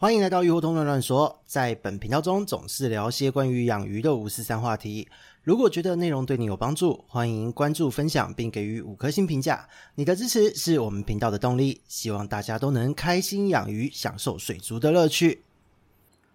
欢迎来到鱼活通乱乱说，在本频道中总是聊些关于养鱼的五四三话题。如果觉得内容对你有帮助，欢迎关注、分享并给予五颗星评价。你的支持是我们频道的动力。希望大家都能开心养鱼，享受水族的乐趣。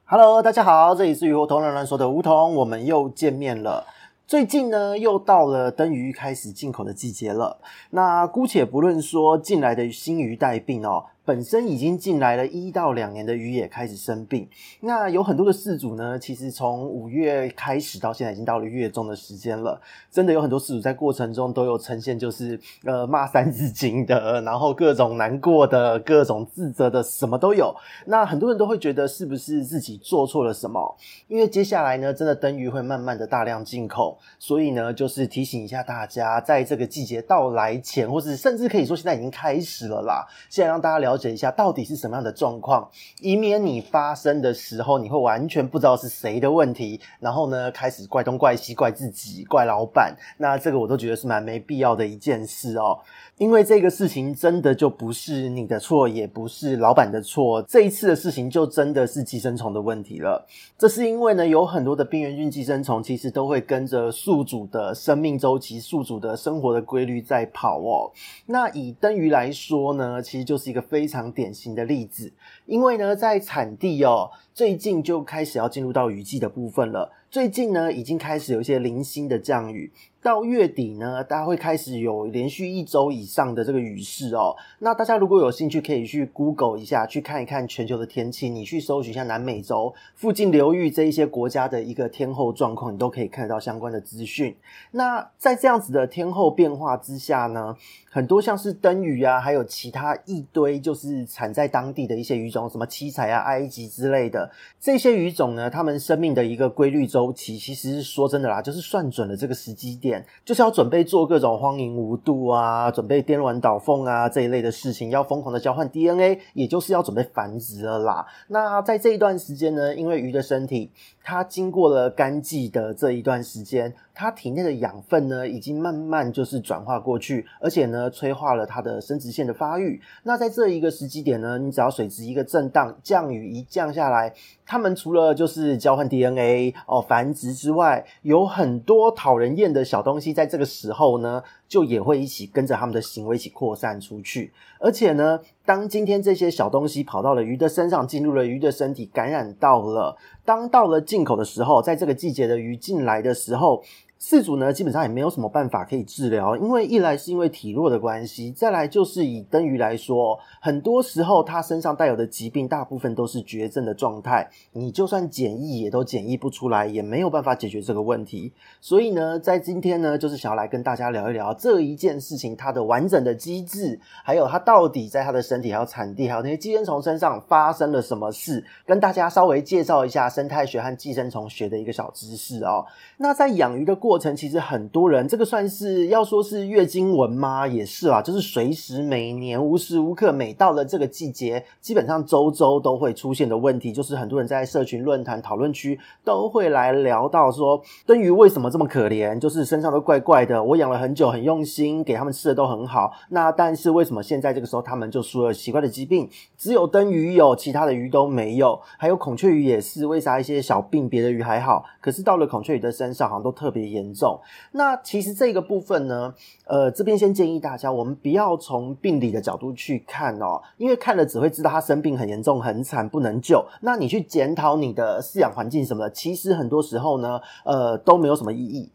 Hello，大家好，这里是鱼活通乱乱说的梧桐，我们又见面了。最近呢，又到了灯鱼开始进口的季节了。那姑且不论说进来的新鱼带病哦。本身已经进来了一到两年的鱼也开始生病，那有很多的饲主呢，其实从五月开始到现在已经到了月中的时间了，真的有很多饲主在过程中都有呈现就是呃骂三字经的，然后各种难过的、各种自责的，什么都有。那很多人都会觉得是不是自己做错了什么？因为接下来呢，真的灯鱼会慢慢的大量进口，所以呢，就是提醒一下大家，在这个季节到来前，或是甚至可以说现在已经开始了啦，现在让大家了。了解一下到底是什么样的状况，以免你发生的时候你会完全不知道是谁的问题，然后呢开始怪东怪西，怪自己，怪老板。那这个我都觉得是蛮没必要的一件事哦，因为这个事情真的就不是你的错，也不是老板的错。这一次的事情就真的是寄生虫的问题了。这是因为呢，有很多的病原菌寄生虫其实都会跟着宿主的生命周期、宿主的生活的规律在跑哦。那以灯鱼来说呢，其实就是一个非常典型的例子，因为呢，在产地哦，最近就开始要进入到雨季的部分了。最近呢，已经开始有一些零星的降雨。到月底呢，大家会开始有连续一周以上的这个雨势哦。那大家如果有兴趣，可以去 Google 一下，去看一看全球的天气。你去搜寻一下南美洲附近流域这一些国家的一个天候状况，你都可以看得到相关的资讯。那在这样子的天候变化之下呢，很多像是灯鱼啊，还有其他一堆就是产在当地的一些鱼种，什么七彩啊、埃及之类的这些鱼种呢，它们生命的一个规律周期，其实说真的啦，就是算准了这个时机点。就是要准备做各种荒淫无度啊，准备颠鸾倒凤啊这一类的事情，要疯狂的交换 DNA，也就是要准备繁殖了啦。那在这一段时间呢，因为鱼的身体它经过了干季的这一段时间。它体内的养分呢，已经慢慢就是转化过去，而且呢，催化了它的生殖腺的发育。那在这一个时机点呢，你只要水质一个震荡，降雨一降下来，它们除了就是交换 DNA 哦繁殖之外，有很多讨人厌的小东西，在这个时候呢，就也会一起跟着他们的行为一起扩散出去。而且呢，当今天这些小东西跑到了鱼的身上，进入了鱼的身体，感染到了。当到了进口的时候，在这个季节的鱼进来的时候。饲主呢，基本上也没有什么办法可以治疗，因为一来是因为体弱的关系，再来就是以灯鱼来说，很多时候它身上带有的疾病，大部分都是绝症的状态，你就算检疫也都检疫不出来，也没有办法解决这个问题。所以呢，在今天呢，就是想要来跟大家聊一聊这一件事情，它的完整的机制，还有它到底在它的身体、还有产地、还有那些寄生虫身上发生了什么事，跟大家稍微介绍一下生态学和寄生虫学的一个小知识哦。那在养鱼的过。过程其实很多人，这个算是要说是月经文吗？也是啊，就是随时每年无时无刻，每到了这个季节，基本上周周都会出现的问题，就是很多人在社群论坛讨论区都会来聊到说，灯鱼为什么这么可怜？就是身上都怪怪的，我养了很久，很用心，给他们吃的都很好，那但是为什么现在这个时候他们就出了奇怪的疾病？只有灯鱼有，其他的鱼都没有，还有孔雀鱼也是，为啥一些小病别的鱼还好，可是到了孔雀鱼的身上好像都特别严。重，那其实这个部分呢，呃，这边先建议大家，我们不要从病理的角度去看哦，因为看了只会知道他生病很严重、很惨，不能救。那你去检讨你的饲养环境什么的，其实很多时候呢，呃，都没有什么意义。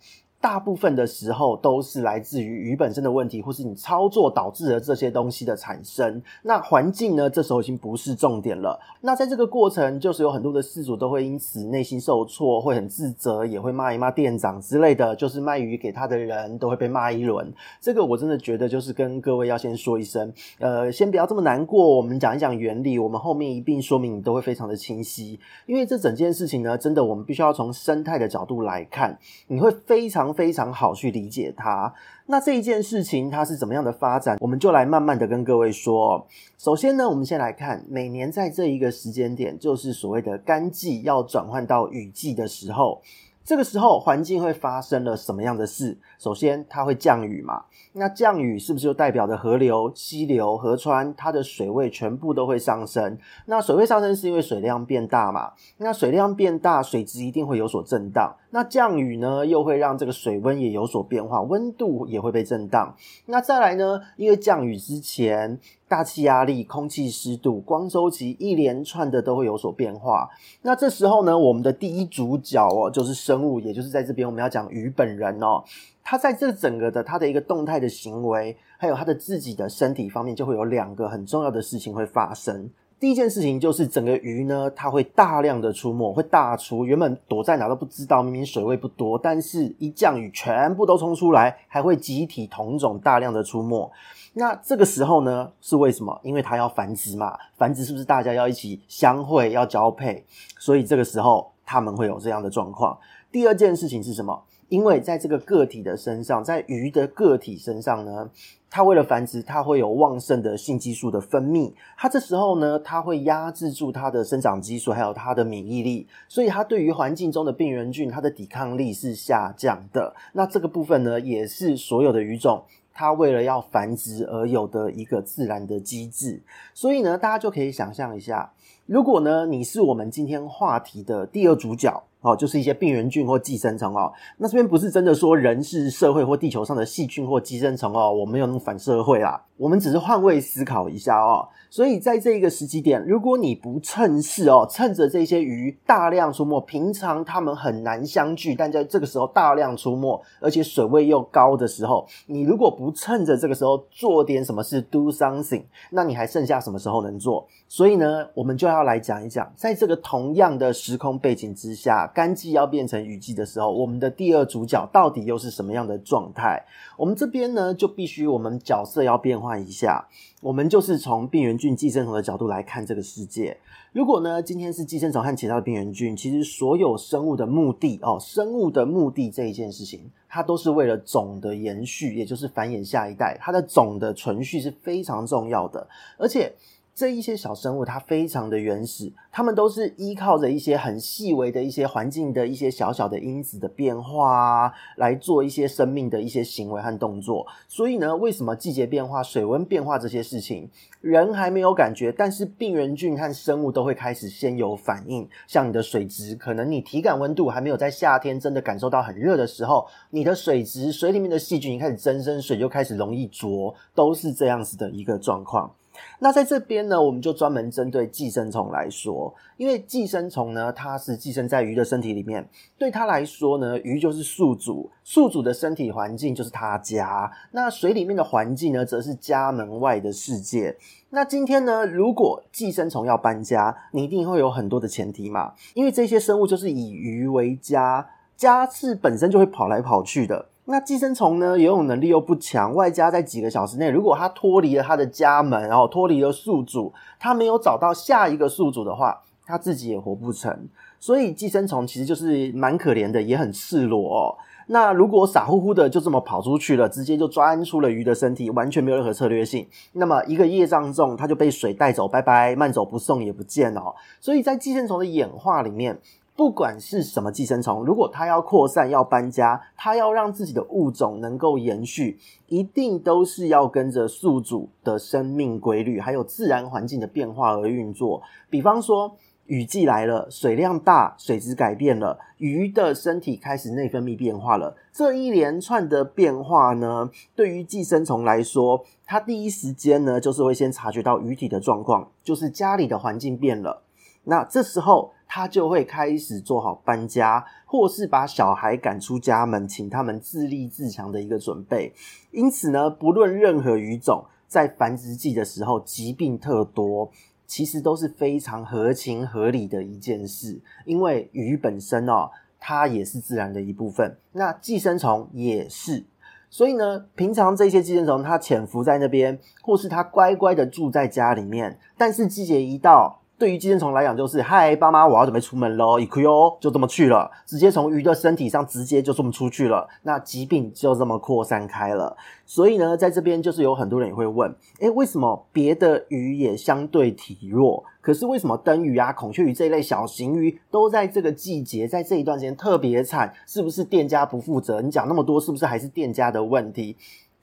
大部分的时候都是来自于鱼本身的问题，或是你操作导致了这些东西的产生。那环境呢，这时候已经不是重点了。那在这个过程，就是有很多的饲主都会因此内心受挫，会很自责，也会骂一骂店长之类的。就是卖鱼给他的人都会被骂一轮。这个我真的觉得，就是跟各位要先说一声，呃，先不要这么难过。我们讲一讲原理，我们后面一并说明，你都会非常的清晰。因为这整件事情呢，真的我们必须要从生态的角度来看，你会非常。非常好去理解它。那这一件事情它是怎么样的发展，我们就来慢慢的跟各位说。首先呢，我们先来看每年在这一个时间点，就是所谓的干季要转换到雨季的时候。这个时候环境会发生了什么样的事？首先，它会降雨嘛。那降雨是不是就代表着河流、溪流、河川它的水位全部都会上升？那水位上升是因为水量变大嘛？那水量变大，水质一定会有所震荡。那降雨呢，又会让这个水温也有所变化，温度也会被震荡。那再来呢，因为降雨之前，大气压力、空气湿度、光周期一连串的都会有所变化。那这时候呢，我们的第一主角哦，就是生物，也就是在这边我们要讲鱼本人哦。它在这整个的它的一个动态的行为，还有它的自己的身体方面，就会有两个很重要的事情会发生。第一件事情就是整个鱼呢，它会大量的出没，会大出。原本躲在哪都不知道，明明水位不多，但是一降雨，全部都冲出来，还会集体同种大量的出没。那这个时候呢，是为什么？因为它要繁殖嘛，繁殖是不是大家要一起相会，要交配？所以这个时候它们会有这样的状况。第二件事情是什么？因为在这个个体的身上，在鱼的个体身上呢，它为了繁殖，它会有旺盛的性激素的分泌。它这时候呢，它会压制住它的生长激素，还有它的免疫力，所以它对于环境中的病原菌，它的抵抗力是下降的。那这个部分呢，也是所有的鱼种它为了要繁殖而有的一个自然的机制。所以呢，大家就可以想象一下，如果呢，你是我们今天话题的第二主角。哦，就是一些病原菌或寄生虫哦。那这边不是真的说人是社会或地球上的细菌或寄生虫哦，我没有那么反社会啦。我们只是换位思考一下哦。所以在这一个时机点，如果你不趁势哦，趁着这些鱼大量出没，平常它们很难相聚，但在这个时候大量出没，而且水位又高的时候，你如果不趁着这个时候做点什么事，do something，那你还剩下什么时候能做？所以呢，我们就要来讲一讲，在这个同样的时空背景之下，干季要变成雨季的时候，我们的第二主角到底又是什么样的状态？我们这边呢，就必须我们角色要变换一下，我们就是从病原菌、寄生虫的角度来看这个世界。如果呢，今天是寄生虫和其他的病原菌，其实所有生物的目的哦，生物的目的这一件事情，它都是为了种的延续，也就是繁衍下一代，它的种的存续是非常重要的，而且。这一些小生物，它非常的原始，它们都是依靠着一些很细微的一些环境的一些小小的因子的变化啊，来做一些生命的一些行为和动作。所以呢，为什么季节变化、水温变化这些事情，人还没有感觉，但是病原菌和生物都会开始先有反应。像你的水质，可能你体感温度还没有在夏天真的感受到很热的时候，你的水质水里面的细菌一开始增生，水就开始容易浊，都是这样子的一个状况。那在这边呢，我们就专门针对寄生虫来说，因为寄生虫呢，它是寄生在鱼的身体里面，对它来说呢，鱼就是宿主，宿主的身体环境就是它家。那水里面的环境呢，则是家门外的世界。那今天呢，如果寄生虫要搬家，你一定会有很多的前提嘛，因为这些生物就是以鱼为家，家是本身就会跑来跑去的。那寄生虫呢，游泳能力又不强，外加在几个小时内，如果它脱离了它的家门，然后脱离了宿主，它没有找到下一个宿主的话，它自己也活不成。所以寄生虫其实就是蛮可怜的，也很赤裸哦。那如果傻乎乎的就这么跑出去了，直接就钻出了鱼的身体，完全没有任何策略性，那么一个业障重，它就被水带走，拜拜，慢走不送也不见哦。所以在寄生虫的演化里面。不管是什么寄生虫，如果它要扩散、要搬家，它要让自己的物种能够延续，一定都是要跟着宿主的生命规律，还有自然环境的变化而运作。比方说，雨季来了，水量大，水质改变了，鱼的身体开始内分泌变化了。这一连串的变化呢，对于寄生虫来说，它第一时间呢，就是会先察觉到鱼体的状况，就是家里的环境变了。那这时候，他就会开始做好搬家，或是把小孩赶出家门，请他们自立自强的一个准备。因此呢，不论任何鱼种，在繁殖季的时候疾病特多，其实都是非常合情合理的一件事。因为鱼本身哦，它也是自然的一部分，那寄生虫也是。所以呢，平常这些寄生虫它潜伏在那边，或是它乖乖的住在家里面，但是季节一到，对于寄生虫来讲，就是嗨，爸妈，我要准备出门喽，一亏哦，就这么去了，直接从鱼的身体上直接就这么出去了，那疾病就这么扩散开了。所以呢，在这边就是有很多人也会问，诶，为什么别的鱼也相对体弱，可是为什么灯鱼啊、孔雀鱼这一类小型鱼都在这个季节，在这一段时间特别惨？是不是店家不负责？你讲那么多，是不是还是店家的问题？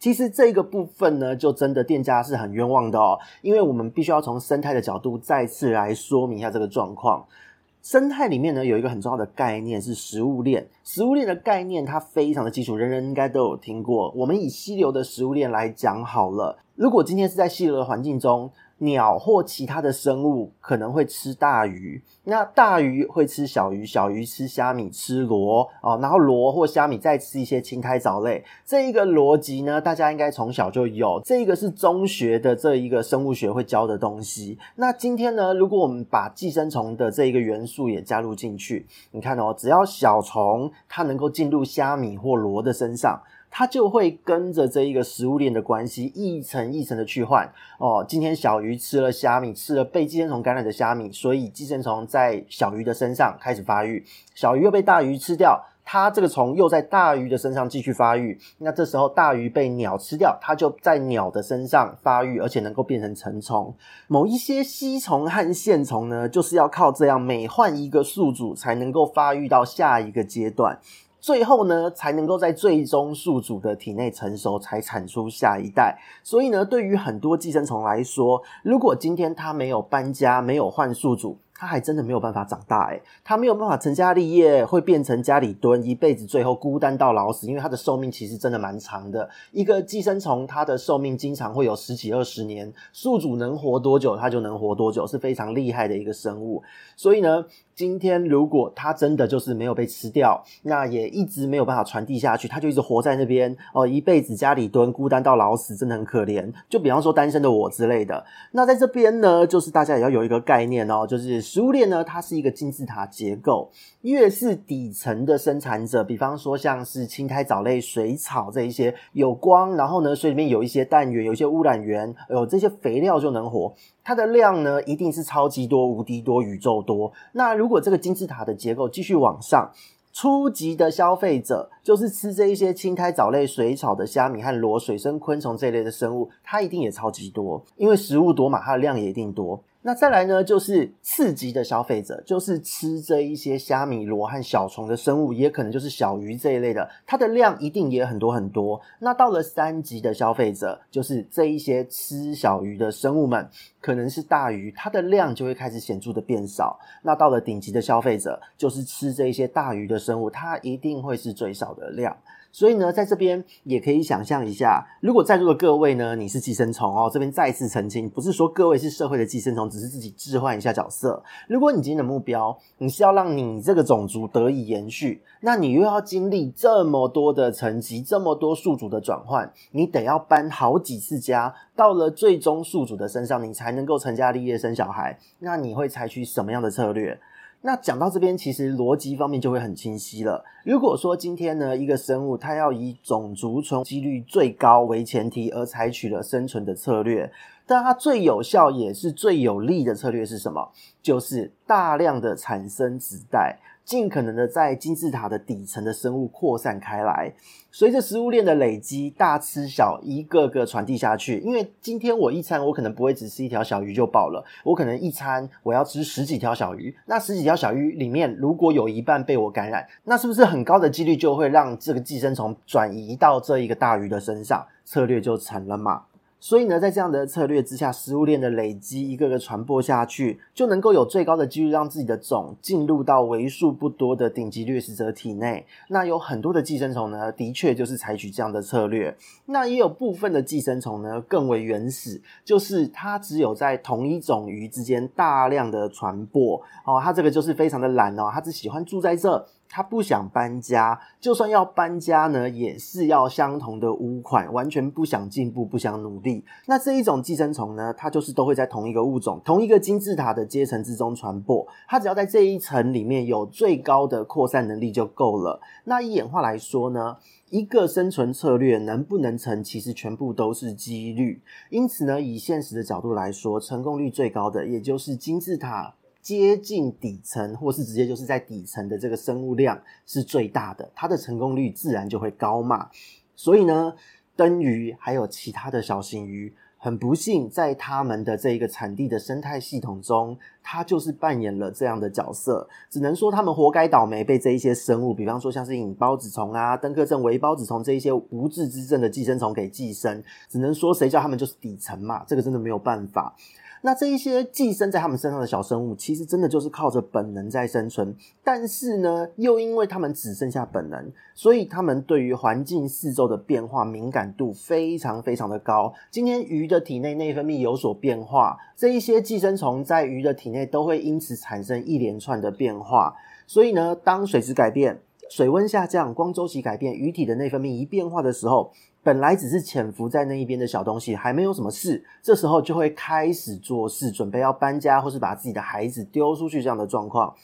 其实这个部分呢，就真的店家是很冤枉的哦，因为我们必须要从生态的角度再次来说明一下这个状况。生态里面呢，有一个很重要的概念是食物链。食物链的概念它非常的基础，人人应该都有听过。我们以溪流的食物链来讲好了，如果今天是在溪流的环境中。鸟或其他的生物可能会吃大鱼，那大鱼会吃小鱼，小鱼吃虾米、吃螺哦，然后螺或虾米再吃一些青苔藻类。这一个逻辑呢，大家应该从小就有，这一个是中学的这一个生物学会教的东西。那今天呢，如果我们把寄生虫的这一个元素也加入进去，你看哦，只要小虫它能够进入虾米或螺的身上。它就会跟着这一个食物链的关系一层一层的去换哦。今天小鱼吃了虾米，吃了被寄生虫感染的虾米，所以寄生虫在小鱼的身上开始发育。小鱼又被大鱼吃掉，它这个虫又在大鱼的身上继续发育。那这时候大鱼被鸟吃掉，它就在鸟的身上发育，而且能够变成成虫。某一些吸虫和线虫呢，就是要靠这样每换一个宿主才能够发育到下一个阶段。最后呢，才能够在最终宿主的体内成熟，才产出下一代。所以呢，对于很多寄生虫来说，如果今天它没有搬家，没有换宿主，它还真的没有办法长大诶，它没有办法成家立业，会变成家里蹲，一辈子最后孤单到老死。因为它的寿命其实真的蛮长的，一个寄生虫它的寿命经常会有十几二十年，宿主能活多久它就能活多久，是非常厉害的一个生物。所以呢，今天如果它真的就是没有被吃掉，那也一直没有办法传递下去，它就一直活在那边哦，一辈子家里蹲，孤单到老死，真的很可怜。就比方说单身的我之类的。那在这边呢，就是大家也要有一个概念哦，就是。食物链呢，它是一个金字塔结构，越是底层的生产者，比方说像是青苔藻类、水草这一些有光，然后呢，水里面有一些氮源、有一些污染源，有这些肥料就能活。它的量呢，一定是超级多、无敌多、宇宙多。那如果这个金字塔的结构继续往上，初级的消费者就是吃这一些青苔藻类、水草的虾米和螺、水生昆虫这一类的生物，它一定也超级多，因为食物多嘛，它的量也一定多。那再来呢，就是次级的消费者，就是吃这一些虾米、螺和小虫的生物，也可能就是小鱼这一类的，它的量一定也很多很多。那到了三级的消费者，就是这一些吃小鱼的生物们，可能是大鱼，它的量就会开始显著的变少。那到了顶级的消费者，就是吃这一些大鱼的生物，它一定会是最少的量。所以呢，在这边也可以想象一下，如果在座的各位呢，你是寄生虫哦，这边再次澄清，不是说各位是社会的寄生虫，只是自己置换一下角色。如果你今天的目标，你是要让你这个种族得以延续，那你又要经历这么多的层级，这么多宿主的转换，你得要搬好几次家，到了最终宿主的身上，你才能够成家立业生小孩。那你会采取什么样的策略？那讲到这边，其实逻辑方面就会很清晰了。如果说今天呢，一个生物它要以种族存几率最高为前提而采取了生存的策略，但它最有效也是最有利的策略是什么？就是大量的产生子代。尽可能的在金字塔的底层的生物扩散开来，随着食物链的累积，大吃小，一个个传递下去。因为今天我一餐，我可能不会只吃一条小鱼就饱了，我可能一餐我要吃十几条小鱼。那十几条小鱼里面，如果有一半被我感染，那是不是很高的几率就会让这个寄生虫转移到这一个大鱼的身上？策略就成了嘛。所以呢，在这样的策略之下，食物链的累积，一个个传播下去，就能够有最高的几率让自己的种进入到为数不多的顶级掠食者体内。那有很多的寄生虫呢，的确就是采取这样的策略。那也有部分的寄生虫呢，更为原始，就是它只有在同一种鱼之间大量的传播。哦，它这个就是非常的懒哦，它只喜欢住在这。他不想搬家，就算要搬家呢，也是要相同的屋款，完全不想进步，不想努力。那这一种寄生虫呢，它就是都会在同一个物种、同一个金字塔的阶层之中传播。它只要在这一层里面有最高的扩散能力就够了。那以演化来说呢，一个生存策略能不能成，其实全部都是几率。因此呢，以现实的角度来说，成功率最高的，也就是金字塔接近底层，或是直接就是在底层的这个生物量是最大的，它的成功率自然就会高嘛。所以呢，灯鱼还有其他的小型鱼。很不幸，在他们的这一个产地的生态系统中，它就是扮演了这样的角色。只能说他们活该倒霉，被这一些生物，比方说像是隐孢子虫啊、登革症微孢子虫这一些无治之症的寄生虫给寄生。只能说谁叫他们就是底层嘛，这个真的没有办法。那这一些寄生在他们身上的小生物，其实真的就是靠着本能在生存。但是呢，又因为他们只剩下本能，所以他们对于环境四周的变化敏感度非常非常的高。今天鱼的体内内分泌有所变化，这一些寄生虫在鱼的体内都会因此产生一连串的变化。所以呢，当水质改变、水温下降、光周期改变，鱼体的内分泌一变化的时候，本来只是潜伏在那一边的小东西，还没有什么事，这时候就会开始做事，准备要搬家，或是把自己的孩子丢出去这样的状况。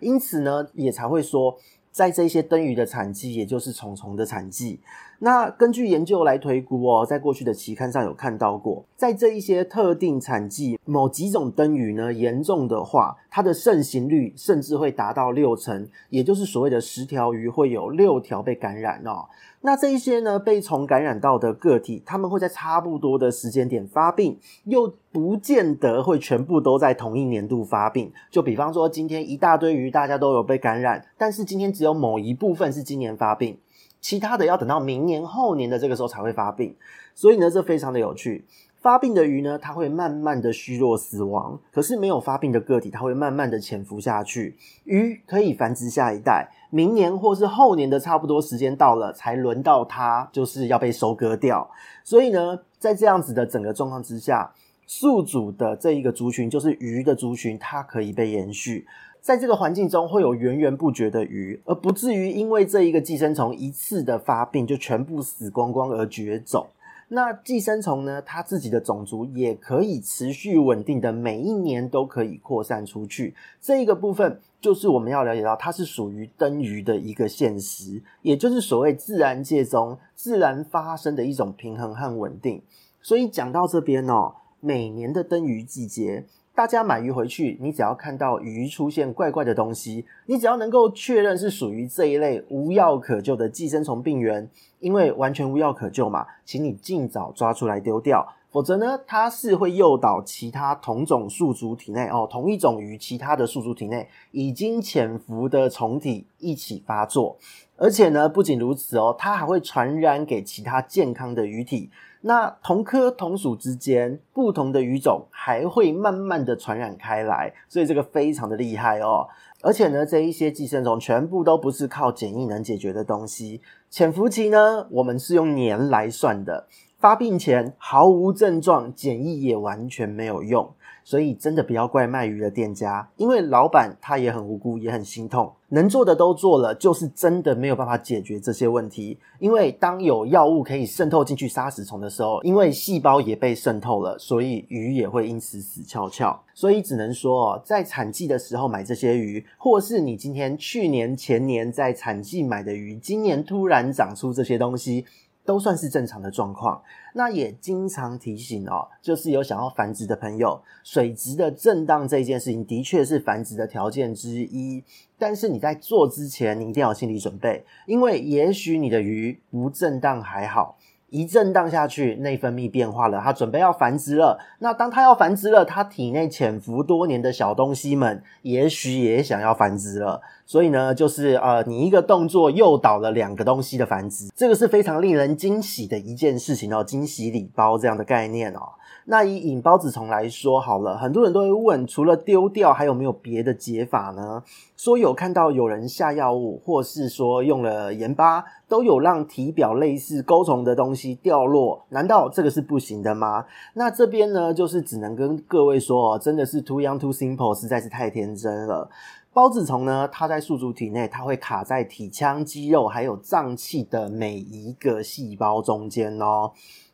因此呢，也才会说，在这些灯鱼的产季，也就是虫虫的产季。那根据研究来推估哦，在过去的期刊上有看到过，在这一些特定产季，某几种灯鱼呢严重的话，它的盛行率甚至会达到六成，也就是所谓的十条鱼会有六条被感染哦。那这一些呢被虫感染到的个体，他们会在差不多的时间点发病，又不见得会全部都在同一年度发病。就比方说，今天一大堆鱼大家都有被感染，但是今天只有某一部分是今年发病。其他的要等到明年后年的这个时候才会发病，所以呢，这非常的有趣。发病的鱼呢，它会慢慢的虚弱死亡，可是没有发病的个体，它会慢慢的潜伏下去。鱼可以繁殖下一代，明年或是后年的差不多时间到了，才轮到它就是要被收割掉。所以呢，在这样子的整个状况之下，宿主的这一个族群，就是鱼的族群，它可以被延续。在这个环境中会有源源不绝的鱼，而不至于因为这一个寄生虫一次的发病就全部死光光而绝种。那寄生虫呢，它自己的种族也可以持续稳定的每一年都可以扩散出去。这一个部分就是我们要了解到，它是属于灯鱼的一个现实，也就是所谓自然界中自然发生的一种平衡和稳定。所以讲到这边哦，每年的灯鱼季节。大家买鱼回去，你只要看到鱼出现怪怪的东西，你只要能够确认是属于这一类无药可救的寄生虫病原，因为完全无药可救嘛，请你尽早抓出来丢掉，否则呢，它是会诱导其他同种宿主体内哦，同一种鱼其他的宿主体内已经潜伏的虫体一起发作，而且呢，不仅如此哦，它还会传染给其他健康的鱼体。那同科同属之间，不同的鱼种还会慢慢的传染开来，所以这个非常的厉害哦。而且呢，这一些寄生虫全部都不是靠检疫能解决的东西。潜伏期呢，我们是用年来算的。发病前毫无症状，检疫也完全没有用。所以真的不要怪卖鱼的店家，因为老板他也很无辜，也很心痛，能做的都做了，就是真的没有办法解决这些问题。因为当有药物可以渗透进去杀死虫的时候，因为细胞也被渗透了，所以鱼也会因此死翘翘。所以只能说哦，在产季的时候买这些鱼，或是你今天去年前年在产季买的鱼，今年突然长出这些东西。都算是正常的状况，那也经常提醒哦，就是有想要繁殖的朋友，水质的震荡这件事情的确是繁殖的条件之一，但是你在做之前，你一定要有心理准备，因为也许你的鱼不震荡还好。一震荡下去，内分泌变化了，它准备要繁殖了。那当它要繁殖了，它体内潜伏多年的小东西们，也许也想要繁殖了。所以呢，就是呃，你一个动作诱导了两个东西的繁殖，这个是非常令人惊喜的一件事情哦，惊喜礼包这样的概念哦。那以引孢子虫来说好了，很多人都会问，除了丢掉，还有没有别的解法呢？说有看到有人下药物，或是说用了盐巴，都有让体表类似钩虫的东西掉落，难道这个是不行的吗？那这边呢，就是只能跟各位说哦，真的是 too young too simple，实在是太天真了。孢子虫呢，它在宿主体内，它会卡在体腔、肌肉还有脏器的每一个细胞中间哦。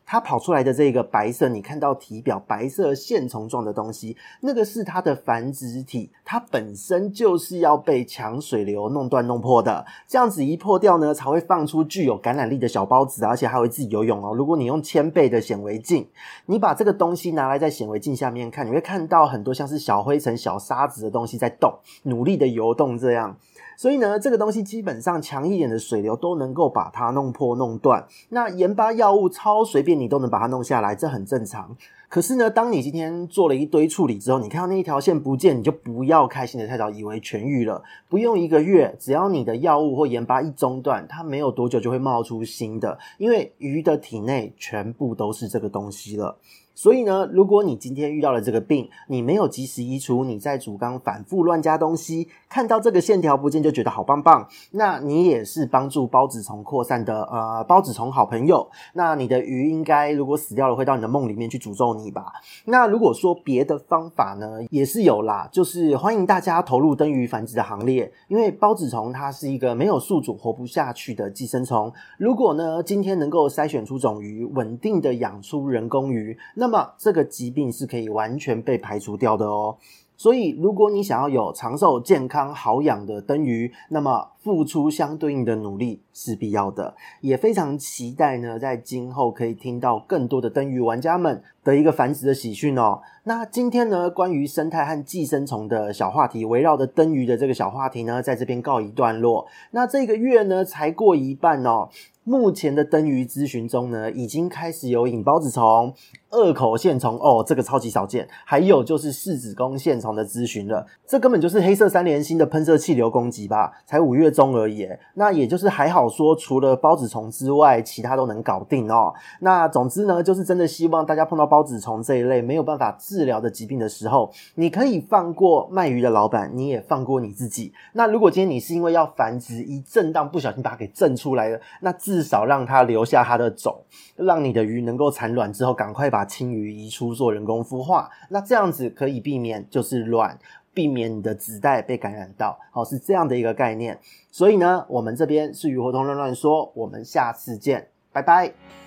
它跑出来的这个白色，你看到体表白色线虫状的东西，那个是它的繁殖体，它本身就是要被强水流弄断弄破的。这样子一破掉呢，才会放出具有感染力的小孢子，而且还会自己游泳哦。如果你用千倍的显微镜，你把这个东西拿来在显微镜下面看，你会看到很多像是小灰尘、小沙子的东西在动，努力的游动这样。所以呢，这个东西基本上强一点的水流都能够把它弄破、弄断。那盐巴药物超随便，你都能把它弄下来，这很正常。可是呢，当你今天做了一堆处理之后，你看到那一条线不见，你就不要开心的太早，以为痊愈了。不用一个月，只要你的药物或盐巴一中断，它没有多久就会冒出新的，因为鱼的体内全部都是这个东西了。所以呢，如果你今天遇到了这个病，你没有及时移除，你在主缸反复乱加东西，看到这个线条不见就觉得好棒棒，那你也是帮助孢子虫扩散的呃孢子虫好朋友。那你的鱼应该如果死掉了，会到你的梦里面去诅咒你吧？那如果说别的方法呢，也是有啦，就是欢迎大家投入灯鱼繁殖的行列，因为孢子虫它是一个没有宿主活不下去的寄生虫。如果呢，今天能够筛选出种鱼，稳定的养出人工鱼，那么这个疾病是可以完全被排除掉的哦。所以，如果你想要有长寿、健康、好养的灯鱼，那么付出相对应的努力是必要的。也非常期待呢，在今后可以听到更多的灯鱼玩家们的一个繁殖的喜讯哦。那今天呢，关于生态和寄生虫的小话题，围绕着灯鱼的这个小话题呢，在这边告一段落。那这个月呢，才过一半哦。目前的灯鱼咨询中呢，已经开始有引孢子虫、二口线虫哦，这个超级少见。还有就是四子宫线虫的咨询了，这根本就是黑色三连星的喷射气流攻击吧？才五月中而已，那也就是还好说，除了孢子虫之外，其他都能搞定哦。那总之呢，就是真的希望大家碰到孢子虫这一类没有办法治疗的疾病的时候，你可以放过卖鱼的老板，你也放过你自己。那如果今天你是因为要繁殖，一震荡不小心把它给震出来了，那至少让它留下它的种，让你的鱼能够产卵之后，赶快把把青鱼移出做人工孵化。那这样子可以避免就是卵，避免你的子代被感染到。好，是这样的一个概念。所以呢，我们这边是鱼活通乱乱说，我们下次见，拜拜。